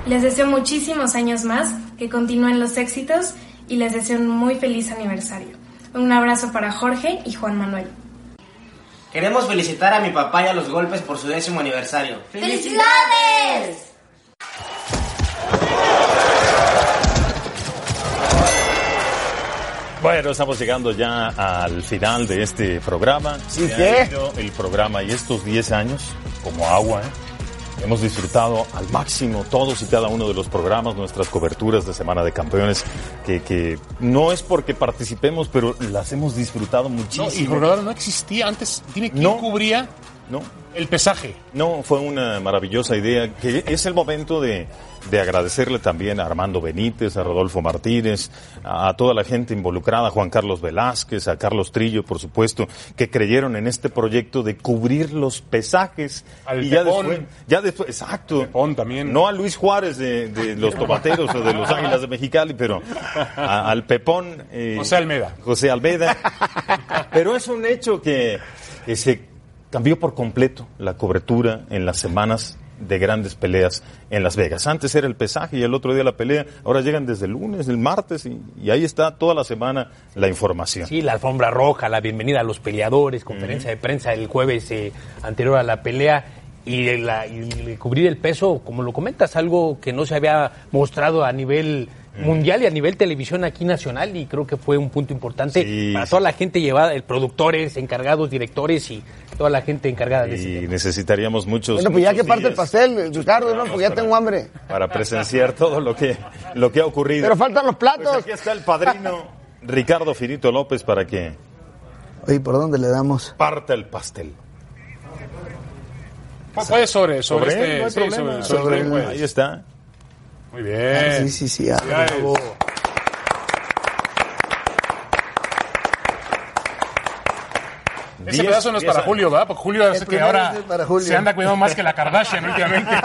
Les deseo muchísimos años más, que continúen los éxitos y les deseo un muy feliz aniversario. Un abrazo para Jorge y Juan Manuel. Queremos felicitar a mi papá y a los golpes por su décimo aniversario. ¡Felicidades! Bueno, estamos llegando ya al final de este programa. ¿Sí qué? el programa y estos 10 años, como agua, ¿eh? Hemos disfrutado al máximo todos y cada uno de los programas, nuestras coberturas de Semana de Campeones, que, que no es porque participemos, pero las hemos disfrutado No, y muchísimo. Eduardo no existía antes. Dime quién No. cubría No, el pesaje. no, fue una maravillosa idea, que es el momento de, de agradecerle también a Armando Benítez, a Rodolfo Martínez, a, a toda la gente involucrada, a Juan Carlos Velázquez, a Carlos Trillo, por supuesto, que creyeron en este proyecto de cubrir los pesajes. Al y ya después, ya después, exacto. Pepón también. No a Luis Juárez de, de los tomateros o de los Águilas de Mexicali, pero a- al Pepón. eh, José Almeda. José Almeda. Pero es un hecho que, que se cambió por completo la cobertura en las semanas de grandes peleas en Las Vegas. Antes era el pesaje y el otro día la pelea, ahora llegan desde el lunes, el martes y, y ahí está toda la semana la información. Sí, la alfombra roja, la bienvenida a los peleadores, conferencia de prensa el jueves eh, anterior a la pelea y, de la- y de cubrir el peso, como lo comentas, algo que no se había mostrado a nivel mundial y a nivel televisión aquí nacional y creo que fue un punto importante Sí, para sí. toda la gente llevada, el productores, encargados, directores y toda la gente encargada de ese Y necesitaríamos muchos, Bueno, pues ya que parte el pastel, Ricardo, ¿no? Porque ya tengo hambre. para presenciar todo lo que, lo que ha ocurrido. Pero faltan los Pues platos. aquí está el padrino Ricardo Firito López para que Oye, ¿por dónde le damos? parta el pastel. Puede sobre, sobre, este. no hay sí, problema. sobre- sobre Sobre él, él. pues. Ahí está. Muy bien. Ah, sí, sí, sí. ah, bravo. Ese pedazo no es para. Julio, ¿verdad? Porque Julio es que ahora es para Julio. se anda cuidando más que la Kardashian últimamente.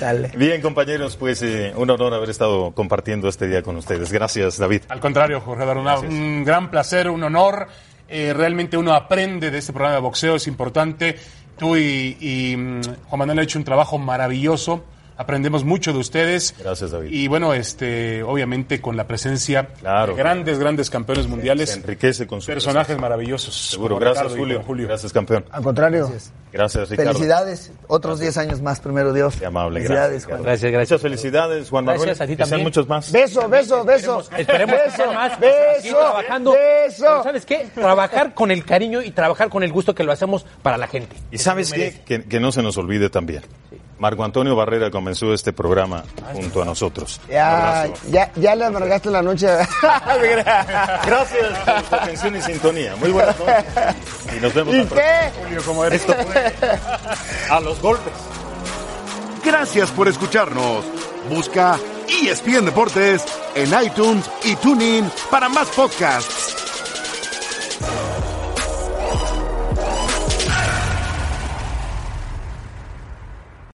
Dale. Bien, compañeros, pues eh, un honor haber estado compartiendo este día con ustedes. Gracias, David. Al contrario, Jorge Daruna, un gran placer, un honor. Eh, realmente uno aprende de este programa de boxeo, es importante. Tú y, y, mm, Juan Manuel han hecho un trabajo maravilloso. Aprendemos mucho de ustedes. Gracias, David. Y bueno, este, obviamente con la presencia Claro. de grandes, grandes campeones mundiales. Se enriquece con su personajes presencia. maravillosos. Seguro. Gracias, Julio. Julio. Gracias, campeón. Al contrario. Gracias, Ricardo. Felicidades. Otros 10 años más, primero Dios. Qué amable. Felicidades, Gracias, Juan. Gracias, gracias. Muchas felicidades, Juan Manuel. Gracias a ti Que sean también. muchos más. Beso, beso, beso. Esperemos beso, más. beso, trabajando. beso. Pero ¿Sabes qué? Trabajar con el cariño y trabajar con el gusto que lo hacemos para la gente. Y sabes qué? Que, que no se nos olvide también. Marco Antonio Barrera comenzó este programa junto a nosotros. Ya, ya, ya le amargaste la noche. Gracias por su atención y sintonía. Muy buenas noches. Y nos vemos ¿Y la qué? Julio, como eres. Esto fue a los golpes. Gracias por escucharnos. Busca ESPN Deportes en iTunes y TuneIn para más podcasts.